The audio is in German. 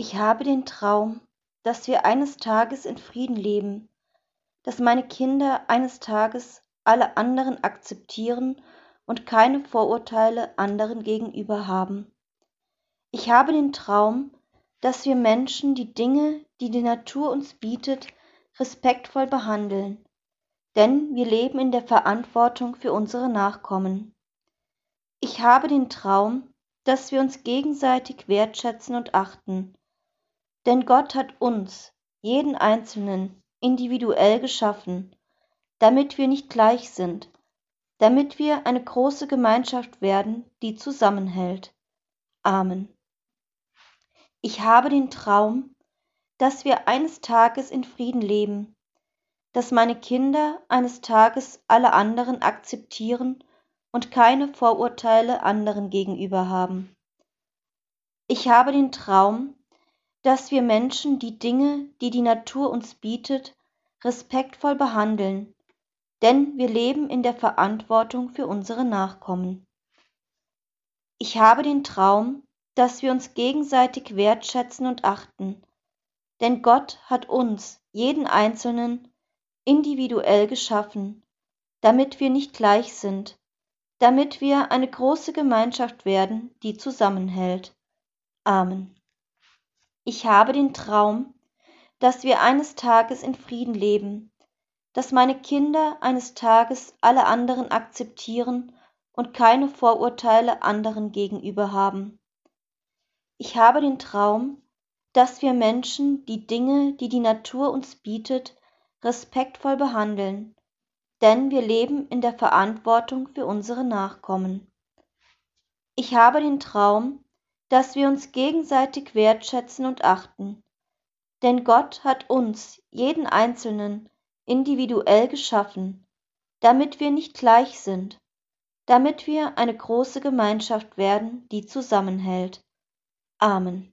Ich habe den Traum, dass wir eines Tages in Frieden leben, dass meine Kinder eines Tages alle anderen akzeptieren und keine Vorurteile anderen gegenüber haben. Ich habe den Traum, dass wir Menschen die Dinge, die die Natur uns bietet, respektvoll behandeln, denn wir leben in der Verantwortung für unsere Nachkommen. Ich habe den Traum, dass wir uns gegenseitig wertschätzen und achten, denn Gott hat uns, jeden Einzelnen, individuell geschaffen, damit wir nicht gleich sind, damit wir eine große Gemeinschaft werden, die zusammenhält. Amen. Ich habe den Traum, dass wir eines Tages in Frieden leben, dass meine Kinder eines Tages alle anderen akzeptieren und keine Vorurteile anderen gegenüber haben. Ich habe den Traum, dass wir Menschen die Dinge, die die Natur uns bietet, respektvoll behandeln, denn wir leben in der Verantwortung für unsere Nachkommen. Ich habe den Traum, dass wir uns gegenseitig wertschätzen und achten, denn Gott hat uns, jeden Einzelnen, individuell geschaffen, damit wir nicht gleich sind, damit wir eine große Gemeinschaft werden, die zusammenhält. Amen. Ich habe den Traum, dass wir eines Tages in Frieden leben, dass meine Kinder eines Tages alle anderen akzeptieren und keine Vorurteile anderen gegenüber haben. Ich habe den Traum, dass wir Menschen die Dinge, die die Natur uns bietet, respektvoll behandeln, denn wir leben in der Verantwortung für unsere Nachkommen. Ich habe den Traum, dass wir uns gegenseitig wertschätzen und achten. Denn Gott hat uns, jeden Einzelnen, individuell geschaffen, damit wir nicht gleich sind, damit wir eine große Gemeinschaft werden, die zusammenhält. Amen.